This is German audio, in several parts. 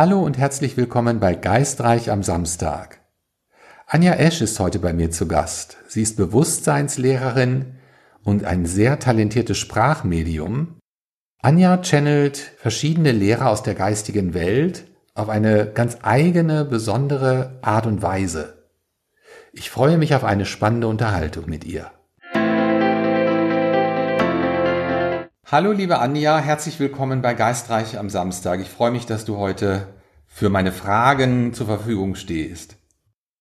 Hallo und herzlich willkommen bei Geistreich am Samstag. Anja Esch ist heute bei mir zu Gast. Sie ist Bewusstseinslehrerin und ein sehr talentiertes Sprachmedium. Anja channelt verschiedene Lehrer aus der geistigen Welt auf eine ganz eigene, besondere Art und Weise. Ich freue mich auf eine spannende Unterhaltung mit ihr. Hallo liebe Anja, herzlich willkommen bei Geistreich am Samstag. Ich freue mich, dass du heute für meine Fragen zur Verfügung stehst.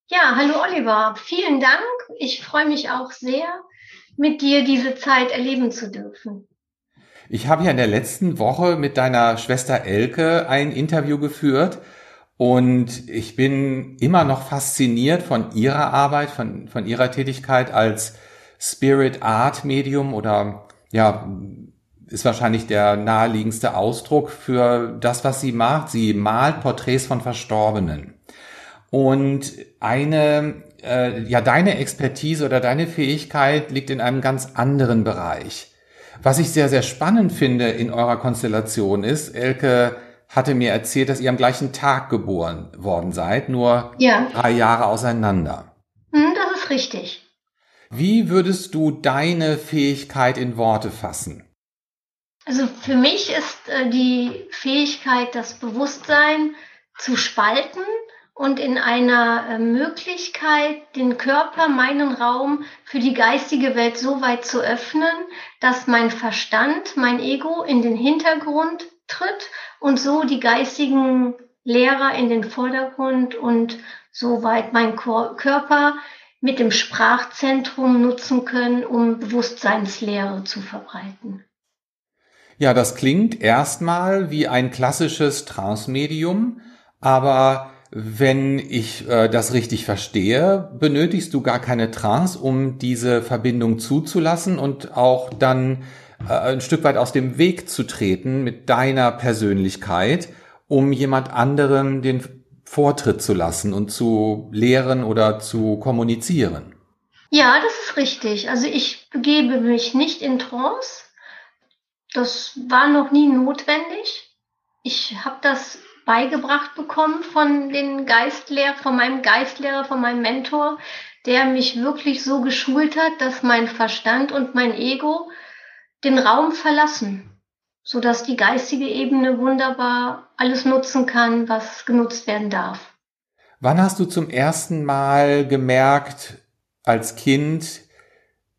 Ja, hallo Oliver, vielen Dank. Ich freue mich auch sehr, mit dir diese Zeit erleben zu dürfen. Ich habe ja in der letzten Woche mit deiner Schwester Elke ein Interview geführt und ich bin immer noch fasziniert von ihrer Arbeit, von, von ihrer Tätigkeit als Spirit Art Medium oder ja, ist wahrscheinlich der naheliegendste Ausdruck für das, was sie macht. Sie malt Porträts von Verstorbenen. Und eine, äh, ja, deine Expertise oder deine Fähigkeit liegt in einem ganz anderen Bereich. Was ich sehr, sehr spannend finde in eurer Konstellation ist, Elke hatte mir erzählt, dass ihr am gleichen Tag geboren worden seid, nur ja. drei Jahre auseinander. Hm, das ist richtig. Wie würdest du deine Fähigkeit in Worte fassen? Also für mich ist äh, die Fähigkeit, das Bewusstsein zu spalten und in einer äh, Möglichkeit, den Körper, meinen Raum für die geistige Welt so weit zu öffnen, dass mein Verstand, mein Ego in den Hintergrund tritt und so die geistigen Lehrer in den Vordergrund und so weit mein Körper mit dem Sprachzentrum nutzen können, um Bewusstseinslehre zu verbreiten. Ja, das klingt erstmal wie ein klassisches Trance-Medium, aber wenn ich äh, das richtig verstehe, benötigst du gar keine Trance, um diese Verbindung zuzulassen und auch dann äh, ein Stück weit aus dem Weg zu treten mit deiner Persönlichkeit, um jemand anderem den Vortritt zu lassen und zu lehren oder zu kommunizieren. Ja, das ist richtig. Also ich begebe mich nicht in Trance, das war noch nie notwendig. Ich habe das beigebracht bekommen von den Geistlehrer, von meinem Geistlehrer, von meinem Mentor, der mich wirklich so geschult hat, dass mein Verstand und mein Ego den Raum verlassen, so dass die geistige Ebene wunderbar alles nutzen kann, was genutzt werden darf. Wann hast du zum ersten Mal gemerkt, als Kind,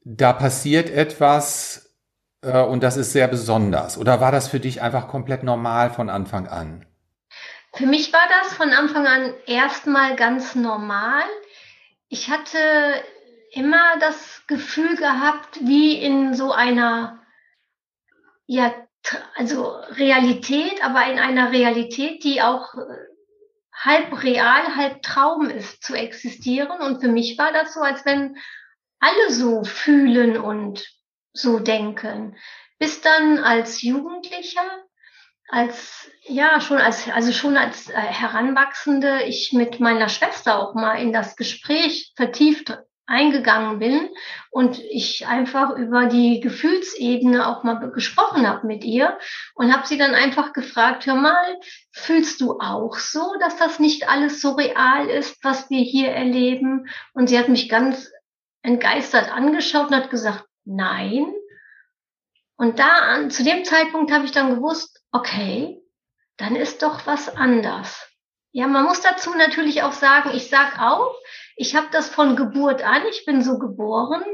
da passiert etwas, äh, und das ist sehr besonders? Oder war das für dich einfach komplett normal von Anfang an? Für mich war das von Anfang an erstmal ganz normal. Ich hatte immer das Gefühl gehabt, wie in so einer, ja, also Realität, aber in einer Realität, die auch äh, halb real, halb Traum ist, zu existieren. Und für mich war das so, als wenn alle so fühlen und so denken. Bis dann als Jugendlicher, als, ja, schon als, also schon als äh, Heranwachsende, ich mit meiner Schwester auch mal in das Gespräch vertieft eingegangen bin und ich einfach über die Gefühlsebene auch mal gesprochen habe mit ihr und habe sie dann einfach gefragt, hör mal, fühlst du auch so, dass das nicht alles so real ist, was wir hier erleben? Und sie hat mich ganz entgeistert angeschaut und hat gesagt, nein. Und da an, zu dem Zeitpunkt habe ich dann gewusst, okay, dann ist doch was anders. Ja, man muss dazu natürlich auch sagen, ich sag auch, ich habe das von Geburt an, ich bin so geboren.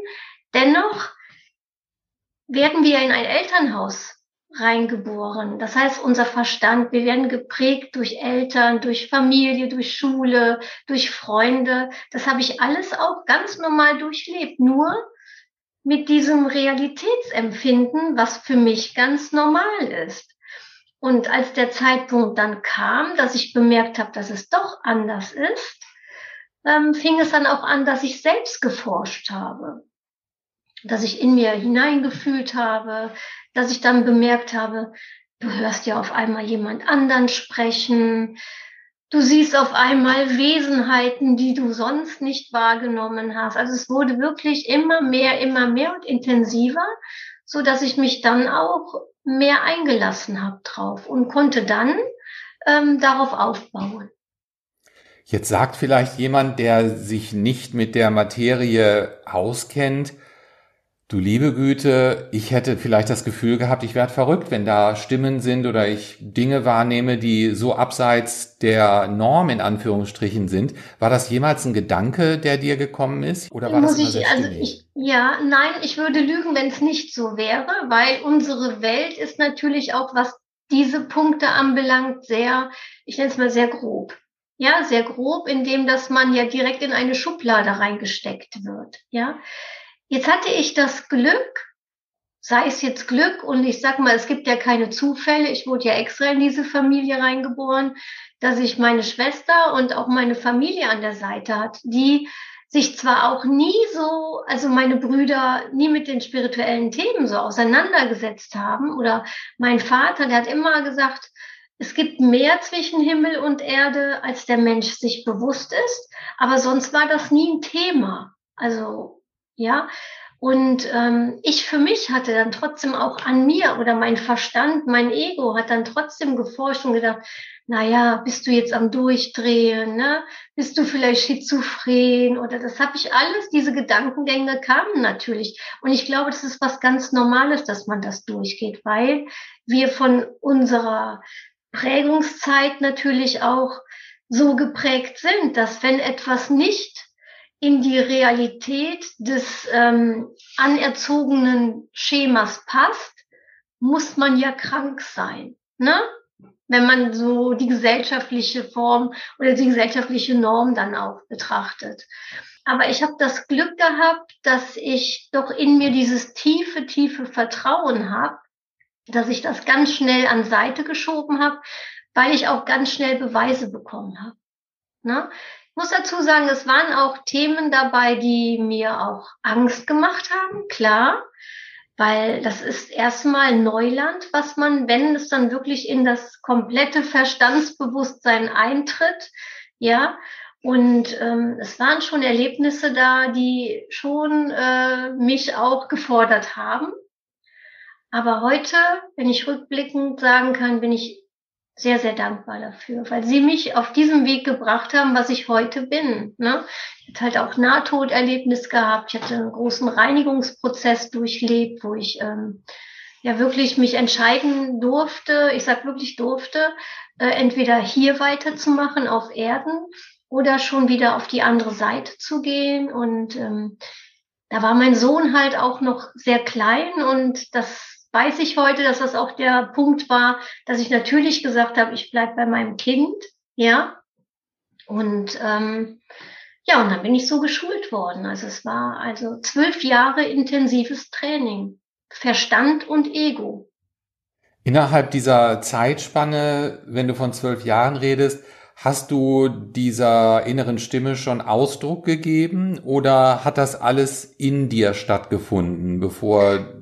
Dennoch werden wir in ein Elternhaus reingeboren. Das heißt, unser Verstand, wir werden geprägt durch Eltern, durch Familie, durch Schule, durch Freunde. Das habe ich alles auch ganz normal durchlebt. Nur mit diesem Realitätsempfinden, was für mich ganz normal ist. Und als der Zeitpunkt dann kam, dass ich bemerkt habe, dass es doch anders ist, ähm, fing es dann auch an, dass ich selbst geforscht habe, dass ich in mir hineingefühlt habe, dass ich dann bemerkt habe, du hörst ja auf einmal jemand anderen sprechen, Du siehst auf einmal Wesenheiten, die du sonst nicht wahrgenommen hast. Also es wurde wirklich immer mehr, immer mehr und intensiver, so dass ich mich dann auch mehr eingelassen habe drauf und konnte dann ähm, darauf aufbauen. Jetzt sagt vielleicht jemand, der sich nicht mit der Materie auskennt, du liebe Güte, ich hätte vielleicht das Gefühl gehabt, ich werde verrückt, wenn da Stimmen sind oder ich Dinge wahrnehme, die so abseits der Norm in Anführungsstrichen sind. War das jemals ein Gedanke, der dir gekommen ist? Oder war Muss das immer ich, also ich, ja, nein, ich würde lügen, wenn es nicht so wäre, weil unsere Welt ist natürlich auch, was diese Punkte anbelangt, sehr, ich nenne es mal sehr grob. Ja, sehr grob, indem dass man ja direkt in eine Schublade reingesteckt wird. Ja, jetzt hatte ich das Glück, sei es jetzt Glück und ich sag mal, es gibt ja keine Zufälle. Ich wurde ja extra in diese Familie reingeboren, dass ich meine Schwester und auch meine Familie an der Seite hat, die sich zwar auch nie so, also meine Brüder nie mit den spirituellen Themen so auseinandergesetzt haben oder mein Vater, der hat immer gesagt, es gibt mehr zwischen Himmel und Erde, als der Mensch sich bewusst ist. Aber sonst war das nie ein Thema. Also, ja. Und ähm, ich für mich hatte dann trotzdem auch an mir oder mein Verstand, mein Ego hat dann trotzdem geforscht und gedacht, na ja, bist du jetzt am Durchdrehen, ne? Bist du vielleicht schizophren oder das habe ich alles, diese Gedankengänge kamen natürlich. Und ich glaube, das ist was ganz Normales, dass man das durchgeht, weil wir von unserer Prägungszeit natürlich auch so geprägt sind, dass wenn etwas nicht in die Realität des ähm, anerzogenen Schemas passt, muss man ja krank sein. Ne? Wenn man so die gesellschaftliche Form oder die gesellschaftliche Norm dann auch betrachtet. Aber ich habe das Glück gehabt, dass ich doch in mir dieses tiefe, tiefe Vertrauen habe, dass ich das ganz schnell an Seite geschoben habe, weil ich auch ganz schnell Beweise bekommen habe. Ne? Muss dazu sagen, es waren auch Themen dabei, die mir auch Angst gemacht haben, klar, weil das ist erstmal Neuland, was man, wenn es dann wirklich in das komplette Verstandsbewusstsein eintritt, ja, und ähm, es waren schon Erlebnisse da, die schon äh, mich auch gefordert haben. Aber heute, wenn ich rückblickend sagen kann, bin ich sehr, sehr dankbar dafür, weil sie mich auf diesem Weg gebracht haben, was ich heute bin. Ne? Ich hatte halt auch Nahtoderlebnis gehabt. Ich hatte einen großen Reinigungsprozess durchlebt, wo ich ähm, ja wirklich mich entscheiden durfte, ich sag wirklich durfte, äh, entweder hier weiterzumachen auf Erden oder schon wieder auf die andere Seite zu gehen. Und ähm, da war mein Sohn halt auch noch sehr klein und das weiß ich heute, dass das auch der Punkt war, dass ich natürlich gesagt habe, ich bleibe bei meinem Kind, ja. Und ähm, ja, und dann bin ich so geschult worden. Also es war also zwölf Jahre intensives Training, Verstand und Ego. Innerhalb dieser Zeitspanne, wenn du von zwölf Jahren redest, hast du dieser inneren Stimme schon Ausdruck gegeben oder hat das alles in dir stattgefunden, bevor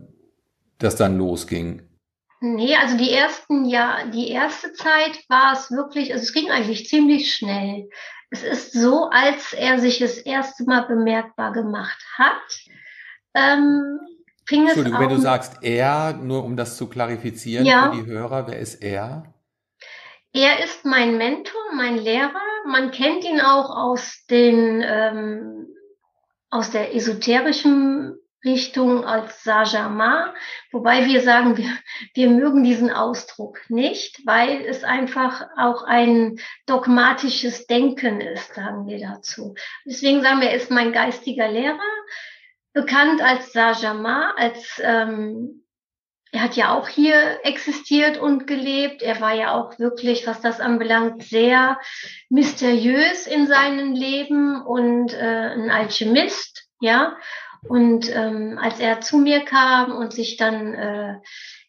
das dann losging? Nee, also die ersten ja, die erste Zeit war es wirklich, also es ging eigentlich ziemlich schnell. Es ist so, als er sich das erste Mal bemerkbar gemacht hat, ähm, fing es Entschuldigung, wenn du sagst er, nur um das zu klarifizieren Ja. für die Hörer, wer ist er? er ist mein Mentor, mein Lehrer. Man kennt ihn auch aus den ähm, aus der esoterischen Richtung als Sajama, wobei wir sagen, wir, wir mögen diesen Ausdruck nicht, weil es einfach auch ein dogmatisches Denken ist, sagen wir dazu. Deswegen sagen wir, er ist mein geistiger Lehrer, bekannt als Sajama, als ähm, er hat ja auch hier existiert und gelebt. Er war ja auch wirklich, was das anbelangt, sehr mysteriös in seinem Leben und äh, ein Alchemist, ja. Und ähm, als er zu mir kam und sich dann, äh,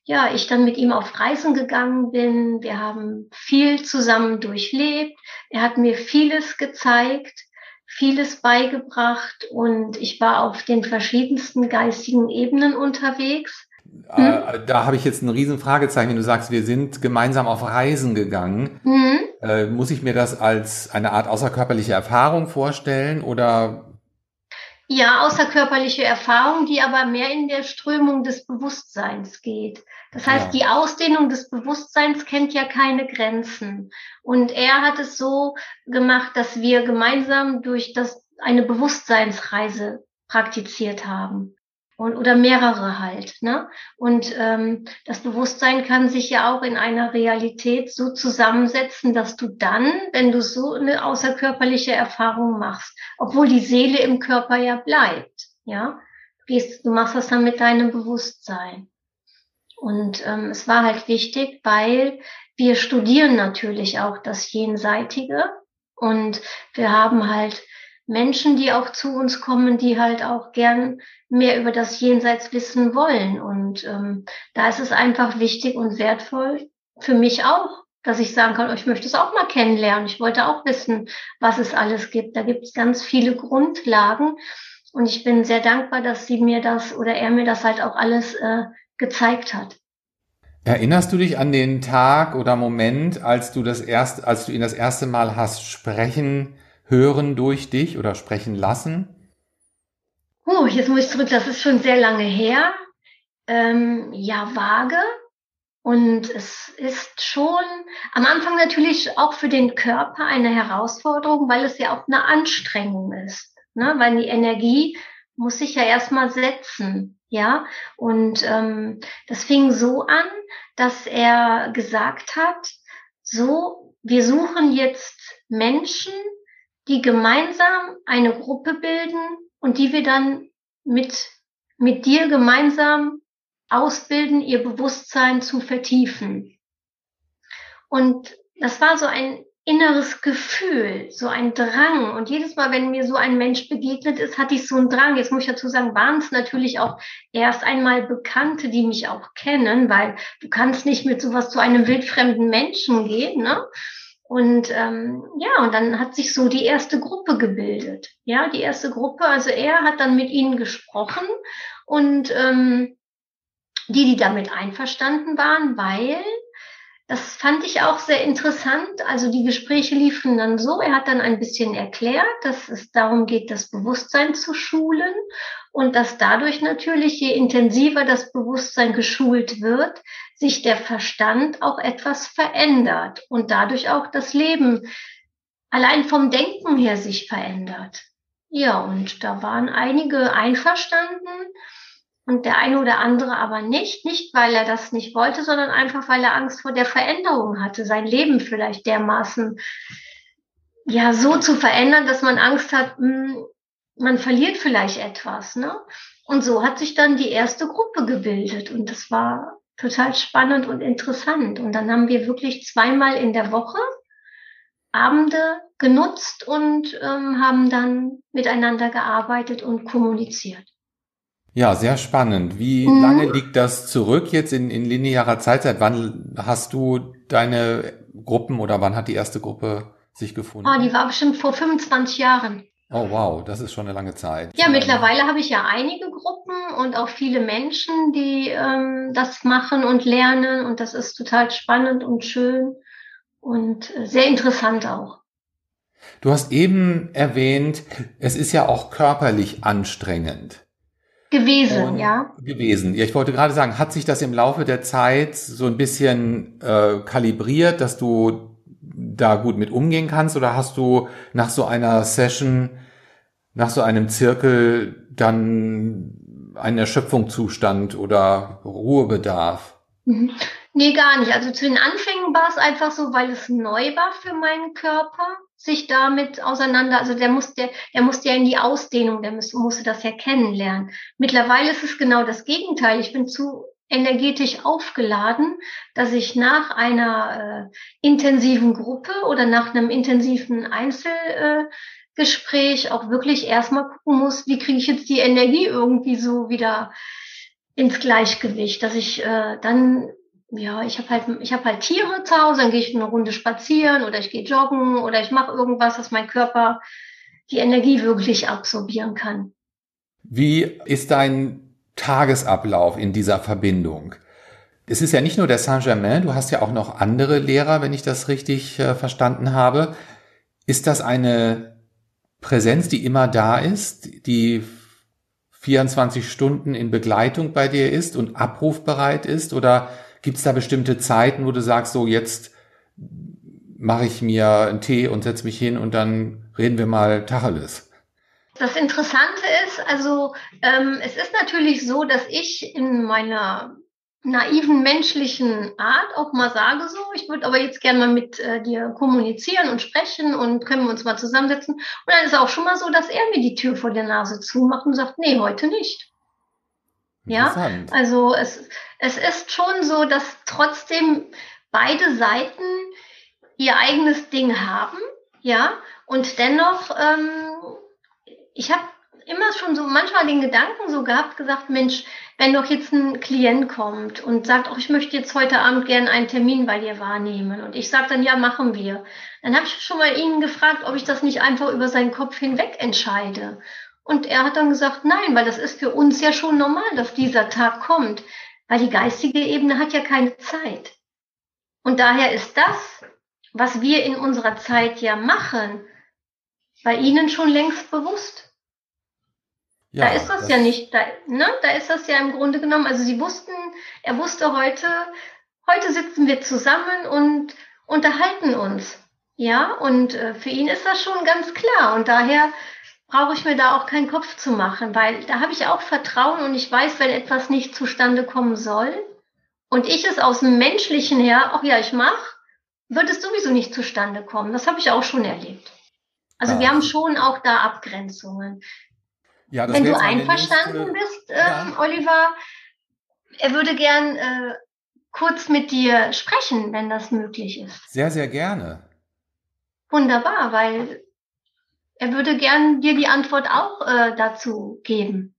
ja, ich dann mit ihm auf Reisen gegangen bin, wir haben viel zusammen durchlebt. Er hat mir vieles gezeigt, vieles beigebracht und ich war auf den verschiedensten geistigen Ebenen unterwegs. Äh, Da habe ich jetzt ein riesen Fragezeichen, wenn du sagst, wir sind gemeinsam auf Reisen gegangen. Mhm. Äh, muss ich mir das als eine Art außerkörperliche Erfahrung vorstellen oder Ja, außerkörperliche Erfahrung, die aber mehr in der Strömung des Bewusstseins geht. Das heißt, ja. die Ausdehnung des Bewusstseins kennt ja keine Grenzen. Und er hat es so gemacht, dass wir gemeinsam durch das eine Bewusstseinsreise praktiziert haben und, oder mehrere halt. Ne? Und ähm, das Bewusstsein kann sich ja auch in einer Realität so zusammensetzen, dass du dann, wenn du so eine außerkörperliche Erfahrung machst, obwohl die Seele im Körper ja bleibt, ja, du, gehst, du machst das dann mit deinem Bewusstsein. Und ähm, es war halt wichtig, weil wir studieren natürlich auch das Jenseitige und wir haben halt Menschen, die auch zu uns kommen, die halt auch gern mehr über das Jenseits wissen wollen. Und ähm, da ist es einfach wichtig und wertvoll für mich auch, dass ich sagen kann, oh, ich möchte es auch mal kennenlernen. Ich wollte auch wissen, was es alles gibt. Da gibt es ganz viele Grundlagen. Und ich bin sehr dankbar, dass sie mir das oder er mir das halt auch alles äh, gezeigt hat. Erinnerst du dich an den Tag oder Moment, als du das erste, als du ihn das erste Mal hast sprechen hören durch dich oder sprechen lassen? Uh, jetzt muss ich zurück, das ist schon sehr lange her. Ähm, ja, vage. Und es ist schon am Anfang natürlich auch für den Körper eine Herausforderung, weil es ja auch eine Anstrengung ist. Ne? Weil die Energie muss sich ja erstmal setzen. Ja, und ähm, das fing so an, dass er gesagt hat, so, wir suchen jetzt Menschen, die gemeinsam eine Gruppe bilden und die wir dann mit, mit dir gemeinsam ausbilden, ihr Bewusstsein zu vertiefen. Und das war so ein inneres Gefühl, so ein Drang. Und jedes Mal, wenn mir so ein Mensch begegnet ist, hatte ich so einen Drang. Jetzt muss ich dazu sagen, waren es natürlich auch erst einmal Bekannte, die mich auch kennen, weil du kannst nicht mit sowas zu einem wildfremden Menschen gehen, ne? Und ähm, ja, und dann hat sich so die erste Gruppe gebildet. Ja, die erste Gruppe. Also er hat dann mit ihnen gesprochen und ähm, die, die damit einverstanden waren, weil das fand ich auch sehr interessant. Also die Gespräche liefen dann so. Er hat dann ein bisschen erklärt, dass es darum geht, das Bewusstsein zu schulen und dass dadurch natürlich, je intensiver das Bewusstsein geschult wird, sich der Verstand auch etwas verändert und dadurch auch das Leben allein vom Denken her sich verändert. Ja, und da waren einige einverstanden und der eine oder andere aber nicht. Nicht, weil er das nicht wollte, sondern einfach, weil er Angst vor der Veränderung hatte, sein Leben vielleicht dermaßen ja so zu verändern, dass man Angst hat, hm, man verliert vielleicht etwas. Ne? Und so hat sich dann die erste Gruppe gebildet und das war total spannend und interessant. Und dann haben wir wirklich zweimal in der Woche Abende genutzt und ähm, haben dann miteinander gearbeitet und kommuniziert. Ja, sehr spannend. Wie mhm. lange liegt das zurück jetzt in, in linearer Zeit? Seit wann hast du deine Gruppen oder wann hat die erste Gruppe sich gefunden? Oh, die war bestimmt vor 25 Jahren. Oh wow, das ist schon eine lange Zeit. Ja, mittlerweile habe ich ja einige Gruppen und auch viele Menschen, die ähm, das machen und lernen und das ist total spannend und schön und sehr interessant auch. Du hast eben erwähnt, es ist ja auch körperlich anstrengend. Gewesen, und ja. Gewesen. Ja, ich wollte gerade sagen, hat sich das im Laufe der Zeit so ein bisschen äh, kalibriert, dass du da gut mit umgehen kannst oder hast du nach so einer Session, nach so einem Zirkel dann einen Erschöpfungszustand oder Ruhebedarf? Mhm. Nee, gar nicht. Also zu den Anfängen war es einfach so, weil es neu war für meinen Körper, sich damit auseinander, also der musste, der musste ja in die Ausdehnung, der musste, musste das ja kennenlernen. Mittlerweile ist es genau das Gegenteil. Ich bin zu energetisch aufgeladen, dass ich nach einer äh, intensiven Gruppe oder nach einem intensiven Einzelgespräch äh, auch wirklich erstmal gucken muss, wie kriege ich jetzt die Energie irgendwie so wieder ins Gleichgewicht, dass ich äh, dann ja, ich habe halt ich habe halt Tiere zu Hause, dann gehe ich eine Runde spazieren oder ich gehe joggen oder ich mache irgendwas, dass mein Körper die Energie wirklich absorbieren kann. Wie ist dein Tagesablauf in dieser Verbindung? Es ist ja nicht nur der Saint-Germain, du hast ja auch noch andere Lehrer, wenn ich das richtig äh, verstanden habe. Ist das eine Präsenz, die immer da ist, die 24 Stunden in Begleitung bei dir ist und abrufbereit ist? Oder gibt es da bestimmte Zeiten, wo du sagst, so jetzt mache ich mir einen Tee und setze mich hin und dann reden wir mal Tacheles? Das Interessante ist, also ähm, es ist natürlich so, dass ich in meiner naiven menschlichen Art auch mal sage so, ich würde aber jetzt gerne mal mit äh, dir kommunizieren und sprechen und können wir uns mal zusammensetzen. Und dann ist auch schon mal so, dass er mir die Tür vor der Nase zumacht und sagt, nee, heute nicht. Ja, also es, es ist schon so, dass trotzdem beide Seiten ihr eigenes Ding haben, ja, und dennoch, ähm, ich habe immer schon so manchmal den Gedanken so gehabt, gesagt, Mensch, wenn doch jetzt ein Klient kommt und sagt, oh, ich möchte jetzt heute Abend gerne einen Termin bei dir wahrnehmen und ich sage dann, ja, machen wir. Dann habe ich schon mal ihn gefragt, ob ich das nicht einfach über seinen Kopf hinweg entscheide. Und er hat dann gesagt, nein, weil das ist für uns ja schon normal, dass dieser Tag kommt, weil die geistige Ebene hat ja keine Zeit. Und daher ist das, was wir in unserer Zeit ja machen, bei Ihnen schon längst bewusst. Ja, da ist das, das, ja nicht, da, ne? da ist das ja im Grunde genommen, also sie wussten, er wusste heute, heute sitzen wir zusammen und unterhalten uns. Ja, und äh, für ihn ist das schon ganz klar. Und daher brauche ich mir da auch keinen Kopf zu machen, weil da habe ich auch Vertrauen und ich weiß, wenn etwas nicht zustande kommen soll und ich es aus dem Menschlichen her, ach ja, ich mache, wird es sowieso nicht zustande kommen. Das habe ich auch schon erlebt. Also ja. wir haben schon auch da Abgrenzungen. Ja, Wenn du einverstanden nächste, bist, äh, ja. Oliver, er würde gern äh, kurz mit dir sprechen, wenn das möglich ist. Sehr, sehr gerne. Wunderbar, weil er würde gern dir die Antwort auch äh, dazu geben.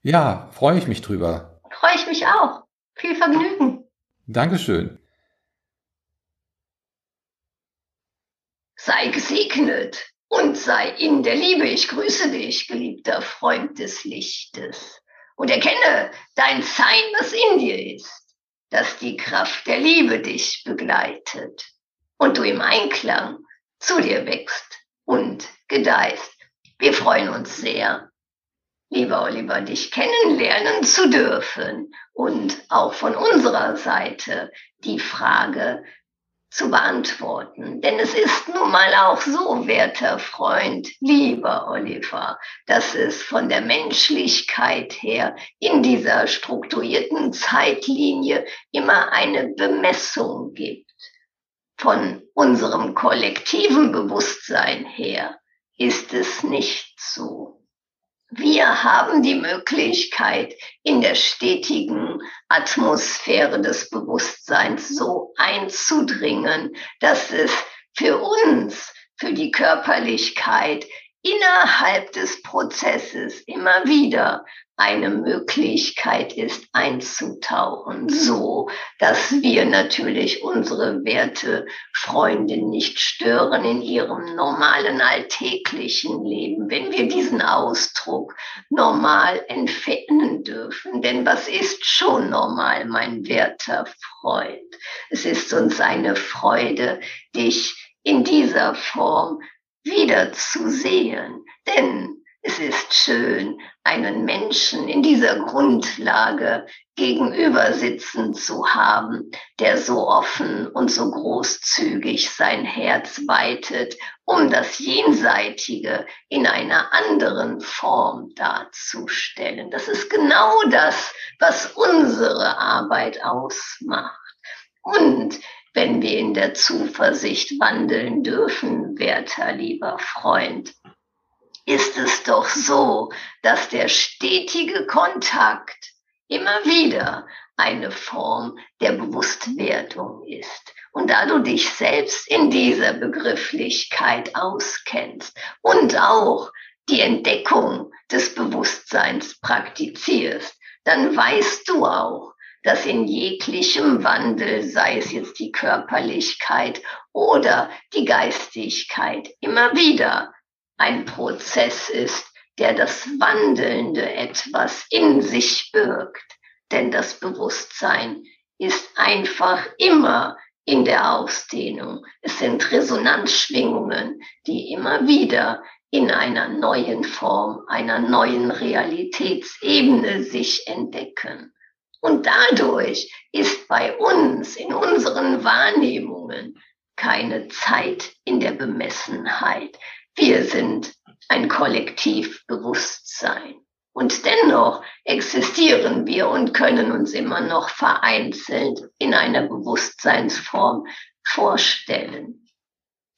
Ja, freue ich mich drüber. Freue ich mich auch. Viel Vergnügen. Dankeschön. Sei gesegnet und sei in der Liebe. Ich grüße dich, geliebter Freund des Lichtes. Und erkenne dein Sein, das in dir ist, dass die Kraft der Liebe dich begleitet und du im Einklang zu dir wächst und gedeihst. Wir freuen uns sehr, lieber Oliver, dich kennenlernen zu dürfen und auch von unserer Seite die Frage zu beantworten. Denn es ist nun mal auch so, werter Freund, lieber Oliver, dass es von der Menschlichkeit her in dieser strukturierten Zeitlinie immer eine Bemessung gibt. Von unserem kollektiven Bewusstsein her ist es nicht so. Wir haben die Möglichkeit, in der stetigen Atmosphäre des Bewusstseins so einzudringen, dass es für uns, für die Körperlichkeit innerhalb des Prozesses immer wieder eine Möglichkeit ist, einzutauchen, so dass wir natürlich unsere Werte Freundin nicht stören in ihrem normalen alltäglichen Leben, wenn wir diesen Ausdruck normal entfernen dürfen. Denn was ist schon normal, mein werter Freund? Es ist uns eine Freude, dich in dieser Form wiederzusehen. Denn es ist schön, einen Menschen in dieser Grundlage gegenüber sitzen zu haben, der so offen und so großzügig sein Herz weitet, um das Jenseitige in einer anderen Form darzustellen. Das ist genau das, was unsere Arbeit ausmacht. Und wenn wir in der Zuversicht wandeln dürfen, werter lieber Freund, ist es doch so, dass der stetige Kontakt immer wieder eine Form der Bewusstwerdung ist. Und da du dich selbst in dieser Begrifflichkeit auskennst und auch die Entdeckung des Bewusstseins praktizierst, dann weißt du auch, dass in jeglichem Wandel, sei es jetzt die Körperlichkeit oder die Geistigkeit, immer wieder ein Prozess ist, der das wandelnde etwas in sich birgt. Denn das Bewusstsein ist einfach immer in der Ausdehnung. Es sind Resonanzschwingungen, die immer wieder in einer neuen Form, einer neuen Realitätsebene sich entdecken. Und dadurch ist bei uns in unseren Wahrnehmungen keine Zeit in der Bemessenheit. Wir sind ein Kollektivbewusstsein. Und dennoch existieren wir und können uns immer noch vereinzelt in einer Bewusstseinsform vorstellen.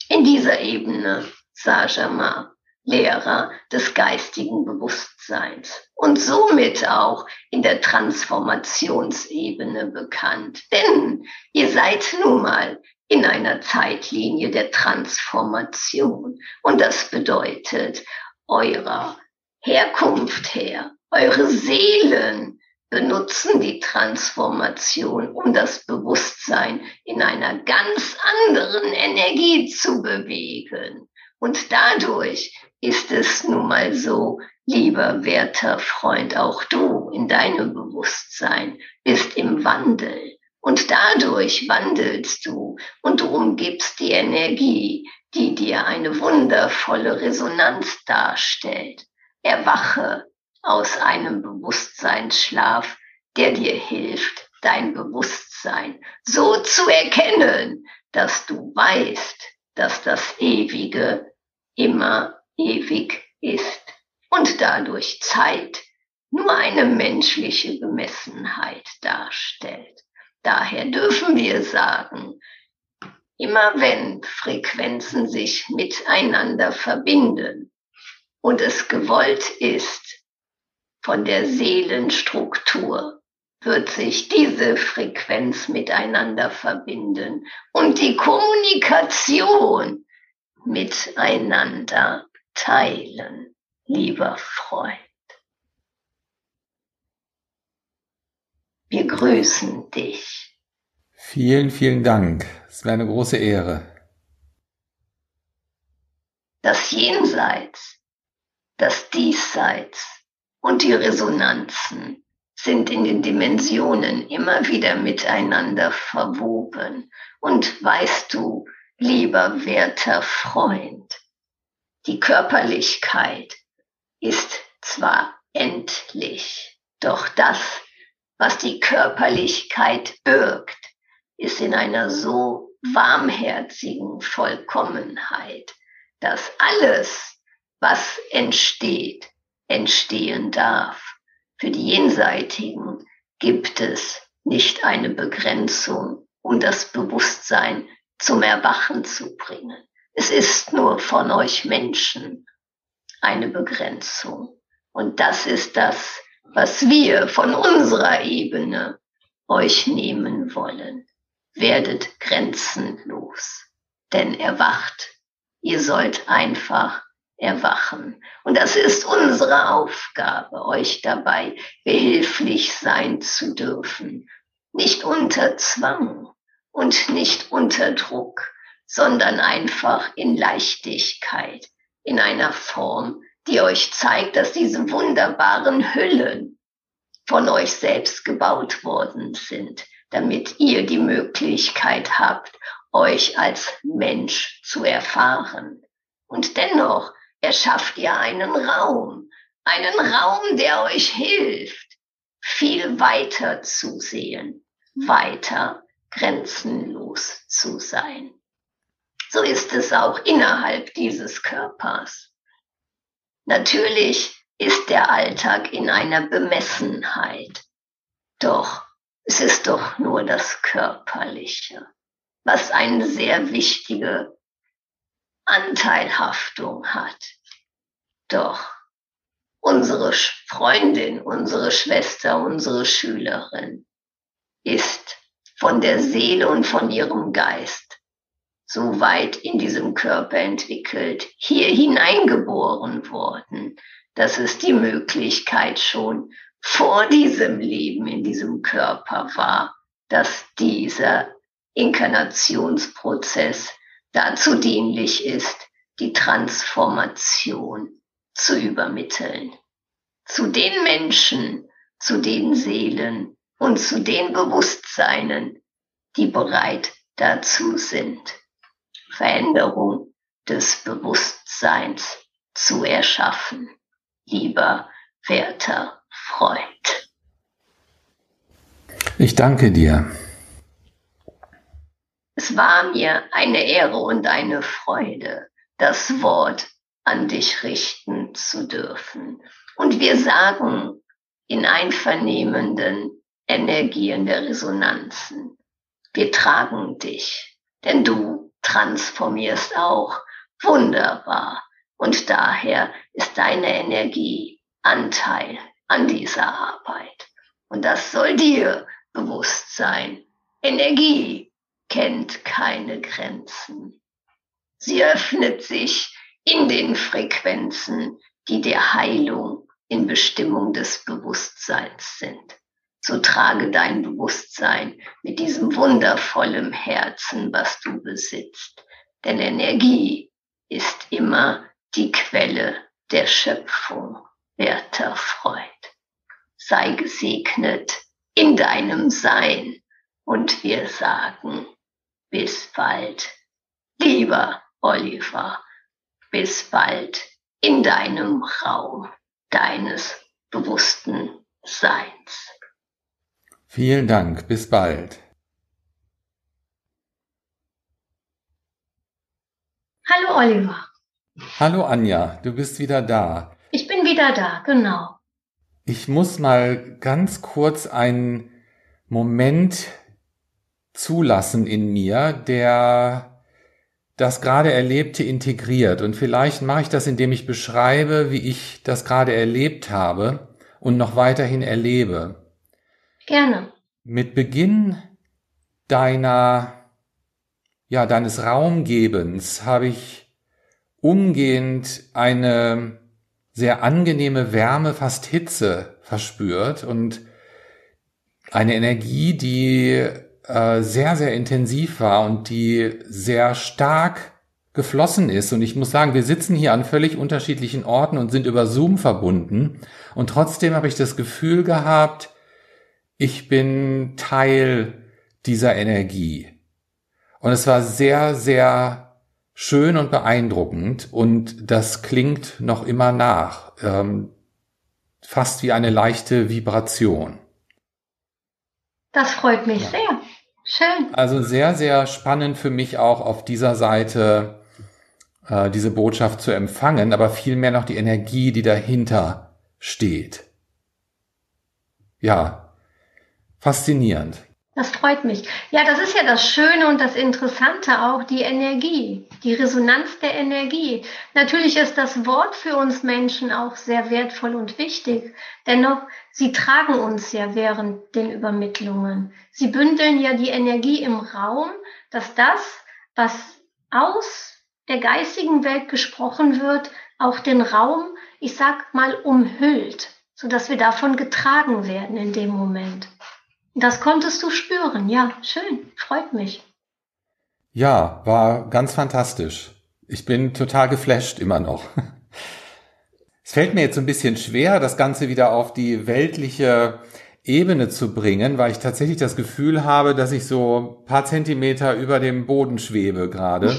In dieser Ebene, Sajama, Lehrer des geistigen Bewusstseins und somit auch in der Transformationsebene bekannt. Denn ihr seid nun mal in einer Zeitlinie der Transformation. Und das bedeutet, eurer Herkunft her, eure Seelen benutzen die Transformation, um das Bewusstsein in einer ganz anderen Energie zu bewegen. Und dadurch ist es nun mal so, lieber werter Freund, auch du in deinem Bewusstsein bist im Wandel. Und dadurch wandelst du und du umgibst die Energie, die dir eine wundervolle Resonanz darstellt. Erwache aus einem Bewusstseinsschlaf, der dir hilft, dein Bewusstsein so zu erkennen, dass du weißt, dass das Ewige immer ewig ist und dadurch Zeit nur eine menschliche Gemessenheit darstellt. Daher dürfen wir sagen, immer wenn Frequenzen sich miteinander verbinden und es gewollt ist von der Seelenstruktur, wird sich diese Frequenz miteinander verbinden und die Kommunikation miteinander teilen, lieber Freund. Wir grüßen dich. Vielen, vielen Dank. Es wäre eine große Ehre. Das Jenseits, das Diesseits und die Resonanzen sind in den Dimensionen immer wieder miteinander verwoben. Und weißt du, lieber werter Freund, die Körperlichkeit ist zwar endlich, doch das, was die Körperlichkeit birgt, ist in einer so warmherzigen Vollkommenheit, dass alles, was entsteht, entstehen darf. Für die Jenseitigen gibt es nicht eine Begrenzung, um das Bewusstsein zum Erwachen zu bringen. Es ist nur von euch Menschen eine Begrenzung. Und das ist das, was wir von unserer Ebene euch nehmen wollen. Werdet grenzenlos, denn erwacht. Ihr sollt einfach erwachen. Und das ist unsere Aufgabe, euch dabei behilflich sein zu dürfen. Nicht unter Zwang und nicht unter Druck, sondern einfach in Leichtigkeit, in einer Form, die euch zeigt, dass diese wunderbaren Hüllen von euch selbst gebaut worden sind, damit ihr die Möglichkeit habt, euch als Mensch zu erfahren. Und dennoch erschafft ihr einen Raum, einen Raum, der euch hilft, viel weiter zu sehen, weiter grenzenlos zu sein. So ist es auch innerhalb dieses Körpers. Natürlich ist der Alltag in einer Bemessenheit, doch es ist doch nur das Körperliche, was eine sehr wichtige Anteilhaftung hat. Doch unsere Freundin, unsere Schwester, unsere Schülerin ist von der Seele und von ihrem Geist so weit in diesem Körper entwickelt, hier hineingeboren worden, dass es die Möglichkeit schon vor diesem Leben in diesem Körper war, dass dieser Inkarnationsprozess dazu dienlich ist, die Transformation zu übermitteln. Zu den Menschen, zu den Seelen und zu den Bewusstseinen, die bereit dazu sind. Veränderung des Bewusstseins zu erschaffen, lieber werter Freund. Ich danke dir. Es war mir eine Ehre und eine Freude, das Wort an dich richten zu dürfen. Und wir sagen in einvernehmenden Energien der Resonanzen, wir tragen dich, denn du transformierst auch wunderbar. Und daher ist deine Energie Anteil an dieser Arbeit. Und das soll dir bewusst sein. Energie kennt keine Grenzen. Sie öffnet sich in den Frequenzen, die der Heilung in Bestimmung des Bewusstseins sind. So trage dein Bewusstsein mit diesem wundervollen Herzen, was du besitzt. Denn Energie ist immer die Quelle der Schöpfung, werter Freund. Sei gesegnet in deinem Sein und wir sagen, bis bald. Lieber Oliver, bis bald in deinem Raum deines bewussten Seins. Vielen Dank, bis bald. Hallo Oliver. Hallo Anja, du bist wieder da. Ich bin wieder da, genau. Ich muss mal ganz kurz einen Moment zulassen in mir, der das gerade Erlebte integriert. Und vielleicht mache ich das, indem ich beschreibe, wie ich das gerade erlebt habe und noch weiterhin erlebe. Gerne. Mit Beginn deiner, ja, deines Raumgebens habe ich umgehend eine sehr angenehme Wärme, fast Hitze verspürt und eine Energie, die äh, sehr, sehr intensiv war und die sehr stark geflossen ist. Und ich muss sagen, wir sitzen hier an völlig unterschiedlichen Orten und sind über Zoom verbunden. Und trotzdem habe ich das Gefühl gehabt, ich bin Teil dieser Energie. Und es war sehr, sehr schön und beeindruckend. Und das klingt noch immer nach. Ähm, fast wie eine leichte Vibration. Das freut mich ja. sehr. Schön. Also sehr, sehr spannend für mich auch auf dieser Seite äh, diese Botschaft zu empfangen, aber vielmehr noch die Energie, die dahinter steht. Ja, faszinierend. Das freut mich. Ja, das ist ja das Schöne und das Interessante auch, die Energie, die Resonanz der Energie. Natürlich ist das Wort für uns Menschen auch sehr wertvoll und wichtig. Dennoch, sie tragen uns ja während den Übermittlungen. Sie bündeln ja die Energie im Raum, dass das, was aus der geistigen Welt gesprochen wird, auch den Raum, ich sag mal, umhüllt, sodass wir davon getragen werden in dem Moment. Das konntest du spüren, ja, schön, freut mich. Ja, war ganz fantastisch. Ich bin total geflasht immer noch. Es fällt mir jetzt so ein bisschen schwer, das Ganze wieder auf die weltliche Ebene zu bringen, weil ich tatsächlich das Gefühl habe, dass ich so ein paar Zentimeter über dem Boden schwebe gerade.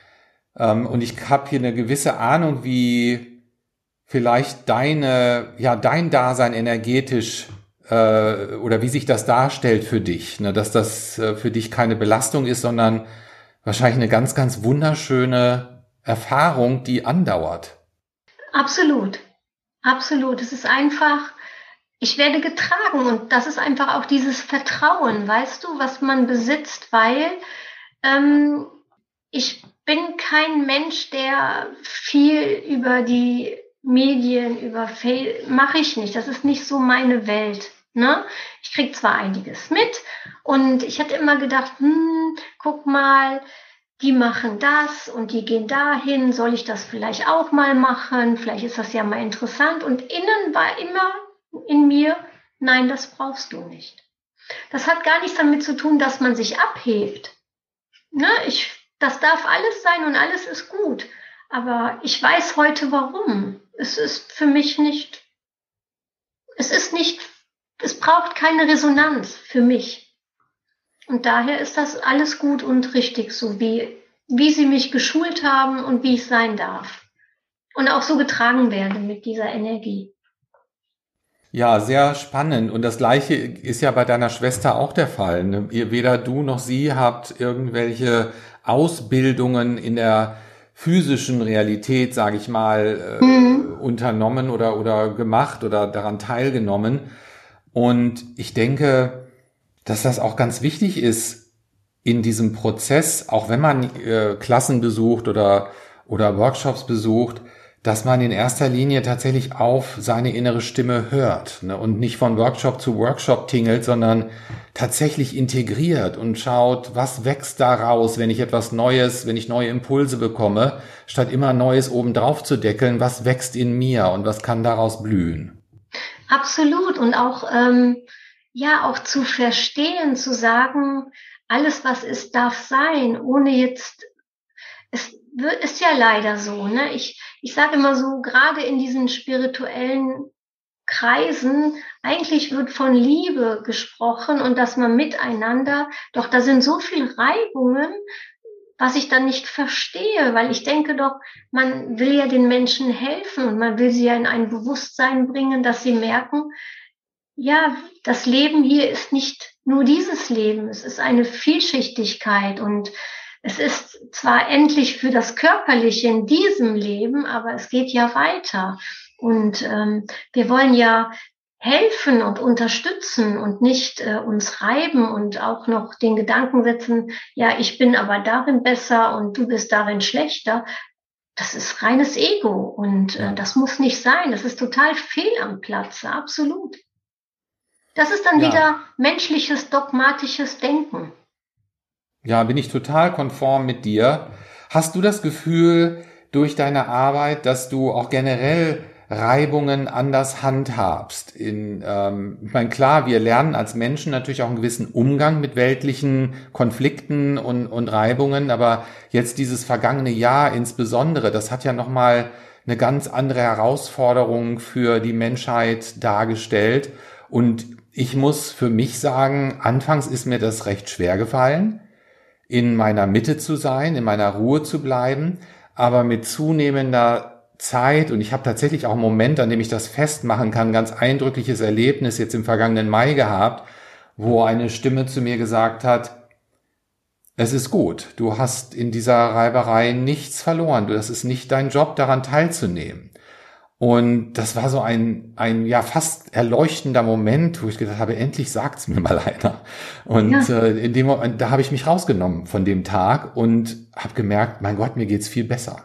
ähm, und ich habe hier eine gewisse Ahnung, wie vielleicht deine, ja, dein Dasein energetisch äh, oder wie sich das darstellt für dich, ne? dass das äh, für dich keine Belastung ist, sondern wahrscheinlich eine ganz, ganz wunderschöne Erfahrung, die andauert. Absolut, absolut. Es ist einfach, ich werde getragen und das ist einfach auch dieses Vertrauen, weißt du, was man besitzt, weil ähm, ich bin kein Mensch, der viel über die Medien, über Facebook, mache ich nicht. Das ist nicht so meine Welt. Ne? Ich krieg zwar einiges mit und ich hatte immer gedacht, hm, guck mal, die machen das und die gehen dahin, soll ich das vielleicht auch mal machen? Vielleicht ist das ja mal interessant. Und innen war immer in mir, nein, das brauchst du nicht. Das hat gar nichts damit zu tun, dass man sich abhebt. Ne? Ich, das darf alles sein und alles ist gut. Aber ich weiß heute warum. Es ist für mich nicht, es ist nicht es braucht keine Resonanz für mich. Und daher ist das alles gut und richtig so, wie, wie sie mich geschult haben und wie ich sein darf. und auch so getragen werde mit dieser Energie. Ja, sehr spannend. Und das Gleiche ist ja bei deiner Schwester auch der Fall. Ne? Weder du noch sie habt irgendwelche Ausbildungen in der physischen Realität, sage ich mal, äh, mhm. unternommen oder, oder gemacht oder daran teilgenommen. Und ich denke, dass das auch ganz wichtig ist in diesem Prozess, auch wenn man äh, Klassen besucht oder, oder Workshops besucht, dass man in erster Linie tatsächlich auf seine innere Stimme hört ne, und nicht von Workshop zu Workshop tingelt, sondern tatsächlich integriert und schaut, was wächst daraus, wenn ich etwas Neues, wenn ich neue Impulse bekomme, statt immer Neues obendrauf zu deckeln, was wächst in mir und was kann daraus blühen. Absolut und auch ähm, ja auch zu verstehen, zu sagen, alles was ist darf sein, ohne jetzt es ist ja leider so, ne? Ich, ich sage immer so, gerade in diesen spirituellen Kreisen, eigentlich wird von Liebe gesprochen und dass man miteinander, doch da sind so viel Reibungen, was ich dann nicht verstehe, weil ich denke doch, man will ja den Menschen helfen und man will sie ja in ein Bewusstsein bringen, dass sie merken, ja, das Leben hier ist nicht nur dieses Leben, es ist eine Vielschichtigkeit und es ist zwar endlich für das Körperliche in diesem Leben, aber es geht ja weiter. Und ähm, wir wollen ja helfen und unterstützen und nicht äh, uns reiben und auch noch den Gedanken setzen, ja, ich bin aber darin besser und du bist darin schlechter. Das ist reines Ego und äh, das muss nicht sein. Das ist total fehl am Platze, absolut. Das ist dann ja. wieder menschliches, dogmatisches Denken. Ja, bin ich total konform mit dir. Hast du das Gefühl durch deine Arbeit, dass du auch generell Reibungen anders handhabst? In, ähm, ich meine, klar, wir lernen als Menschen natürlich auch einen gewissen Umgang mit weltlichen Konflikten und, und Reibungen, aber jetzt dieses vergangene Jahr insbesondere, das hat ja nochmal eine ganz andere Herausforderung für die Menschheit dargestellt. Und ich muss für mich sagen, anfangs ist mir das recht schwer gefallen in meiner Mitte zu sein, in meiner Ruhe zu bleiben, aber mit zunehmender Zeit und ich habe tatsächlich auch einen Moment, an dem ich das festmachen kann, ganz eindrückliches Erlebnis jetzt im vergangenen Mai gehabt, wo eine Stimme zu mir gesagt hat, es ist gut, du hast in dieser Reiberei nichts verloren, das ist nicht dein Job, daran teilzunehmen. Und das war so ein, ein ja fast erleuchtender Moment, wo ich gedacht habe, endlich sagt's mir mal einer. Und ja. äh, in dem Moment, da habe ich mich rausgenommen von dem Tag und habe gemerkt, mein Gott, mir geht's viel besser.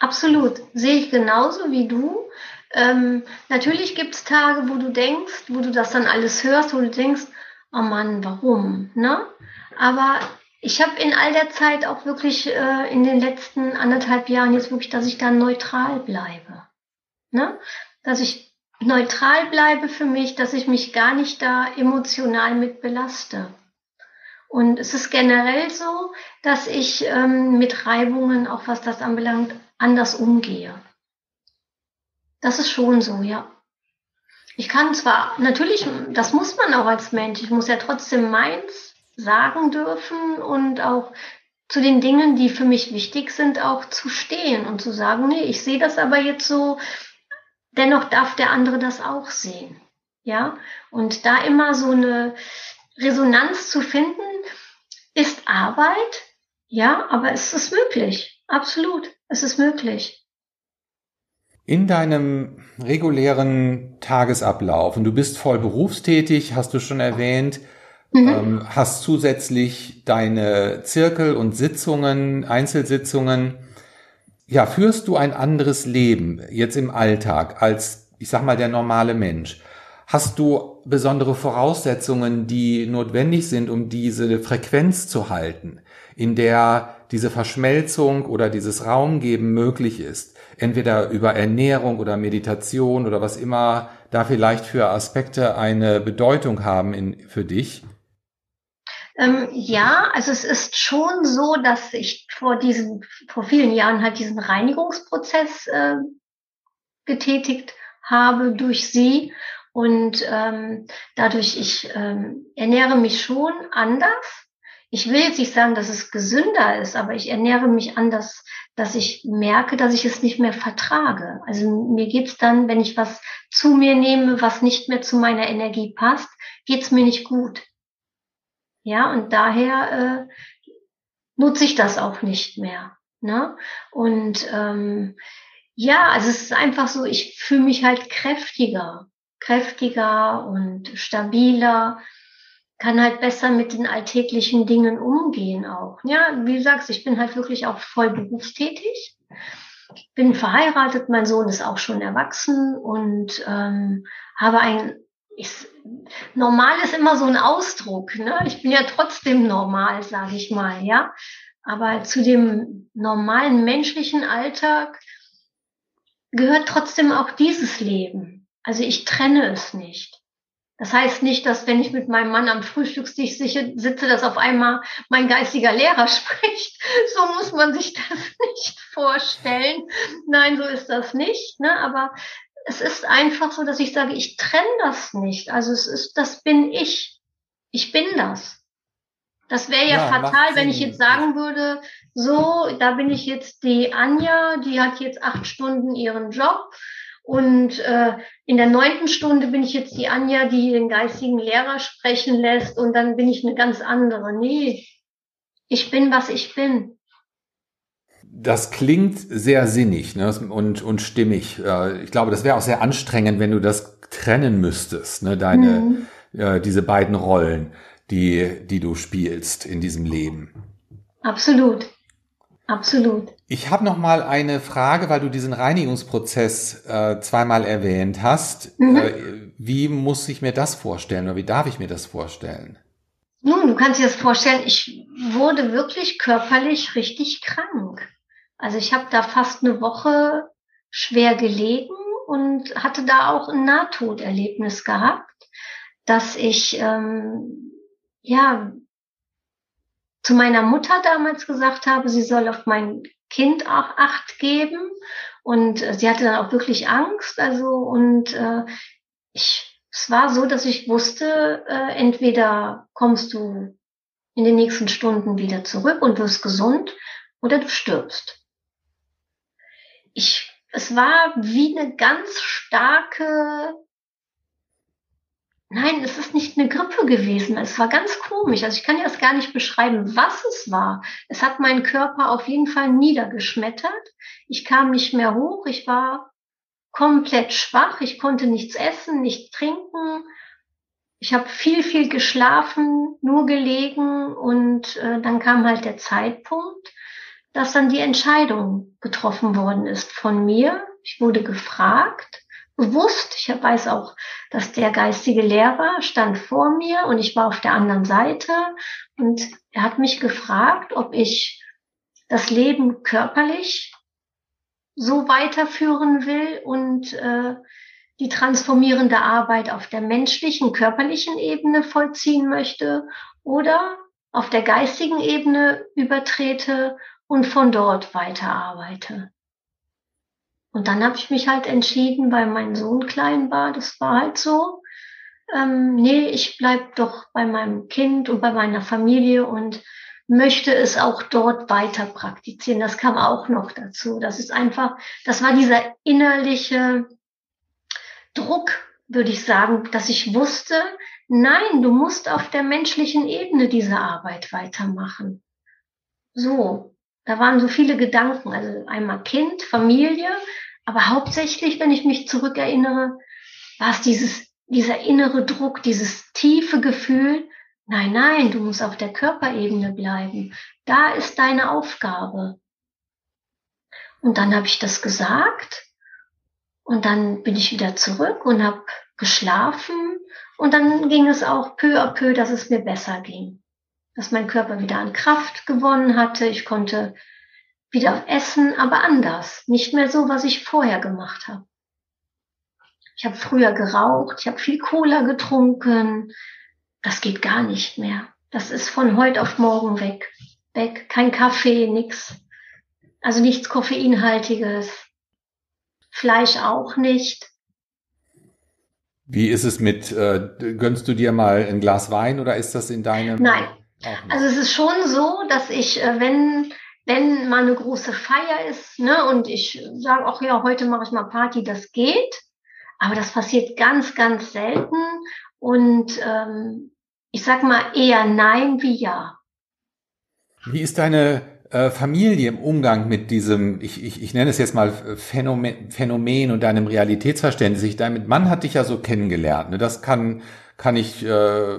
Absolut, sehe ich genauso wie du. Ähm, natürlich gibt's Tage, wo du denkst, wo du das dann alles hörst, wo du denkst, oh Mann, warum? Ne? Aber ich habe in all der Zeit auch wirklich äh, in den letzten anderthalb Jahren jetzt wirklich, dass ich da neutral bleibe. Ne? Dass ich neutral bleibe für mich, dass ich mich gar nicht da emotional mit belaste. Und es ist generell so, dass ich ähm, mit Reibungen, auch was das anbelangt, anders umgehe. Das ist schon so, ja. Ich kann zwar, natürlich, das muss man auch als Mensch, ich muss ja trotzdem meins sagen dürfen und auch zu den Dingen, die für mich wichtig sind, auch zu stehen und zu sagen, nee, ich sehe das aber jetzt so, dennoch darf der andere das auch sehen. Ja, und da immer so eine Resonanz zu finden, ist Arbeit. Ja, aber es ist möglich. Absolut. Es ist möglich. In deinem regulären Tagesablauf, und du bist voll berufstätig, hast du schon erwähnt, mhm. ähm, hast zusätzlich deine Zirkel und Sitzungen, Einzelsitzungen ja, führst du ein anderes Leben jetzt im Alltag als, ich sag mal, der normale Mensch? Hast du besondere Voraussetzungen, die notwendig sind, um diese Frequenz zu halten, in der diese Verschmelzung oder dieses Raumgeben möglich ist? Entweder über Ernährung oder Meditation oder was immer da vielleicht für Aspekte eine Bedeutung haben in, für dich? Ähm, ja, also es ist schon so, dass ich vor diesen, vor vielen Jahren halt diesen Reinigungsprozess äh, getätigt habe durch sie und ähm, dadurch ich ähm, ernähre mich schon anders. Ich will jetzt nicht sagen, dass es gesünder ist, aber ich ernähre mich anders, dass ich merke, dass ich es nicht mehr vertrage. Also mir geht's dann, wenn ich was zu mir nehme, was nicht mehr zu meiner Energie passt, geht's mir nicht gut. Ja, und daher äh, nutze ich das auch nicht mehr. Ne? Und ähm, ja, also es ist einfach so, ich fühle mich halt kräftiger, kräftiger und stabiler, kann halt besser mit den alltäglichen Dingen umgehen auch. Ja, wie du sagst, ich bin halt wirklich auch voll berufstätig, bin verheiratet, mein Sohn ist auch schon erwachsen und ähm, habe ein ich, normal ist immer so ein Ausdruck. Ne? Ich bin ja trotzdem normal, sage ich mal, ja. Aber zu dem normalen menschlichen Alltag gehört trotzdem auch dieses Leben. Also ich trenne es nicht. Das heißt nicht, dass wenn ich mit meinem Mann am Frühstückstisch sitze, dass auf einmal mein geistiger Lehrer spricht. So muss man sich das nicht vorstellen. Nein, so ist das nicht. Ne? Aber es ist einfach so, dass ich sage, ich trenne das nicht. Also es ist, das bin ich. Ich bin das. Das wäre ja, ja, fatal, wenn ich jetzt sagen würde, so, da bin ich jetzt die Anja, die hat jetzt acht Stunden ihren Job und äh, in der neunten Stunde bin ich jetzt die Anja, die den geistigen Lehrer sprechen lässt und dann bin ich eine ganz andere. Nee, ich bin, was ich bin. Das klingt sehr sinnig ne, und, und stimmig. Äh, ich glaube, das wäre auch sehr anstrengend, wenn du das trennen müsstest, ne, deine, mhm. äh, diese beiden Rollen die, die du spielst in diesem Leben. Absolut. Absolut. Ich habe noch mal eine Frage, weil du diesen Reinigungsprozess äh, zweimal erwähnt hast. Mhm. Äh, wie muss ich mir das vorstellen oder wie darf ich mir das vorstellen? Nun, du kannst dir das vorstellen, ich wurde wirklich körperlich richtig krank. Also ich habe da fast eine Woche schwer gelegen und hatte da auch ein Nahtoderlebnis gehabt, dass ich ähm, ja, zu meiner Mutter damals gesagt habe, sie soll auf mein Kind auch Acht geben. Und äh, sie hatte dann auch wirklich Angst. Also, und äh, ich, es war so, dass ich wusste, äh, entweder kommst du in den nächsten Stunden wieder zurück und wirst gesund oder du stirbst. Ich, es war wie eine ganz starke Nein, es ist nicht eine Grippe gewesen. Es war ganz komisch. Also ich kann jetzt gar nicht beschreiben, was es war. Es hat meinen Körper auf jeden Fall niedergeschmettert. Ich kam nicht mehr hoch. Ich war komplett schwach. Ich konnte nichts essen, nicht trinken. Ich habe viel, viel geschlafen, nur gelegen und äh, dann kam halt der Zeitpunkt, dass dann die Entscheidung getroffen worden ist von mir. Ich wurde gefragt bewusst. Ich weiß auch, dass der geistige Lehrer stand vor mir und ich war auf der anderen Seite und er hat mich gefragt, ob ich das Leben körperlich so weiterführen will und äh, die transformierende Arbeit auf der menschlichen, körperlichen Ebene vollziehen möchte oder auf der geistigen Ebene übertrete und von dort weiterarbeite. Und dann habe ich mich halt entschieden, weil mein Sohn klein war, das war halt so, ähm, nee, ich bleib doch bei meinem Kind und bei meiner Familie und möchte es auch dort weiter praktizieren. Das kam auch noch dazu. Das ist einfach, das war dieser innerliche Druck, würde ich sagen, dass ich wusste, nein, du musst auf der menschlichen Ebene diese Arbeit weitermachen. So, da waren so viele Gedanken, also einmal Kind, Familie, aber hauptsächlich, wenn ich mich zurückerinnere, war es dieses, dieser innere Druck, dieses tiefe Gefühl, nein, nein, du musst auf der Körperebene bleiben. Da ist deine Aufgabe. Und dann habe ich das gesagt und dann bin ich wieder zurück und habe geschlafen und dann ging es auch peu à peu, dass es mir besser ging. Dass mein Körper wieder an Kraft gewonnen hatte. Ich konnte wieder essen, aber anders. Nicht mehr so, was ich vorher gemacht habe. Ich habe früher geraucht, ich habe viel Cola getrunken. Das geht gar nicht mehr. Das ist von heute auf morgen weg. Weg. Kein Kaffee, nix. Also nichts Koffeinhaltiges. Fleisch auch nicht. Wie ist es mit, äh, gönnst du dir mal ein Glas Wein oder ist das in deinem? Nein, Also es ist schon so, dass ich, äh, wenn, wenn mal eine große Feier ist, ne, und ich sage, ach ja, heute mache ich mal Party, das geht. Aber das passiert ganz, ganz selten. Und ähm, ich sag mal eher nein wie ja. Wie ist deine äh, Familie im Umgang mit diesem, ich, ich, ich nenne es jetzt mal Phänomen, Phänomen und deinem Realitätsverständnis? Ich, dein Mann hat dich ja so kennengelernt. Ne? Das kann, kann ich, äh,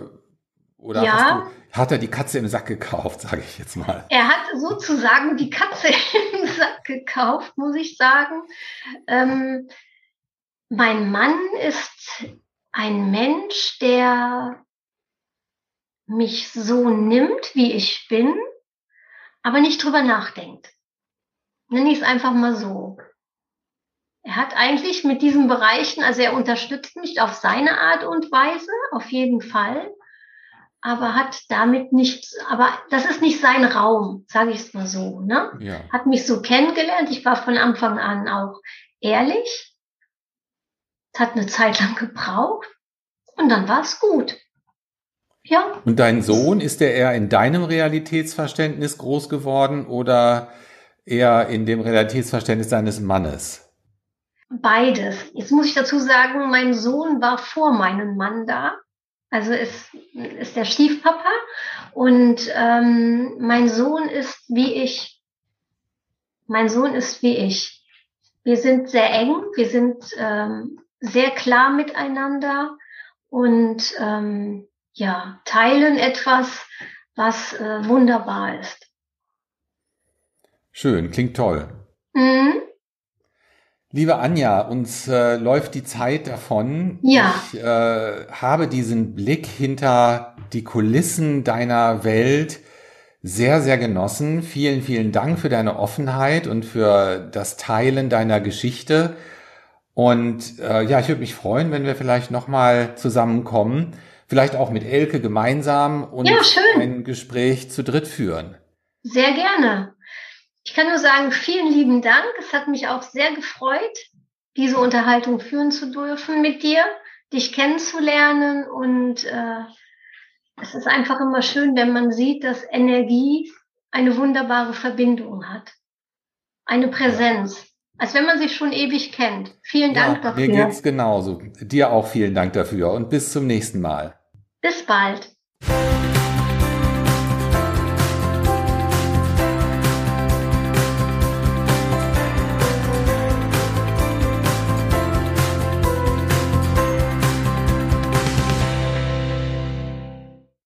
oder ja. hast du, hat er die Katze im Sack gekauft, sage ich jetzt mal. Er hat sozusagen die Katze im Sack gekauft, muss ich sagen. Ähm, mein Mann ist ein Mensch, der mich so nimmt, wie ich bin, aber nicht drüber nachdenkt. Nenne ich es einfach mal so. Er hat eigentlich mit diesen Bereichen, also er unterstützt mich auf seine Art und Weise, auf jeden Fall, aber hat damit nichts, aber das ist nicht sein Raum, sage ich es mal so. Ne? Ja. Hat mich so kennengelernt. Ich war von Anfang an auch ehrlich es hat eine Zeit lang gebraucht und dann war es gut. Ja. Und dein Sohn, ist der eher in deinem Realitätsverständnis groß geworden oder eher in dem Realitätsverständnis deines Mannes? Beides. Jetzt muss ich dazu sagen, mein Sohn war vor meinem Mann da. Also ist, ist der Stiefpapa. Und ähm, mein Sohn ist wie ich. Mein Sohn ist wie ich. Wir sind sehr eng. Wir sind ähm, sehr klar miteinander und ähm, ja, teilen etwas, was äh, wunderbar ist. Schön, klingt toll. Mhm. Liebe Anja, uns äh, läuft die Zeit davon. Ja. Ich äh, habe diesen Blick hinter die Kulissen deiner Welt sehr, sehr genossen. Vielen, vielen Dank für deine Offenheit und für das Teilen deiner Geschichte. Und äh, ja, ich würde mich freuen, wenn wir vielleicht nochmal zusammenkommen, vielleicht auch mit Elke gemeinsam und ja, ein Gespräch zu dritt führen. Sehr gerne. Ich kann nur sagen, vielen lieben Dank. Es hat mich auch sehr gefreut, diese Unterhaltung führen zu dürfen mit dir, dich kennenzulernen. Und äh, es ist einfach immer schön, wenn man sieht, dass Energie eine wunderbare Verbindung hat, eine Präsenz als wenn man sich schon ewig kennt. Vielen Dank ja, dafür. Mir geht's genauso. Dir auch vielen Dank dafür und bis zum nächsten Mal. Bis bald.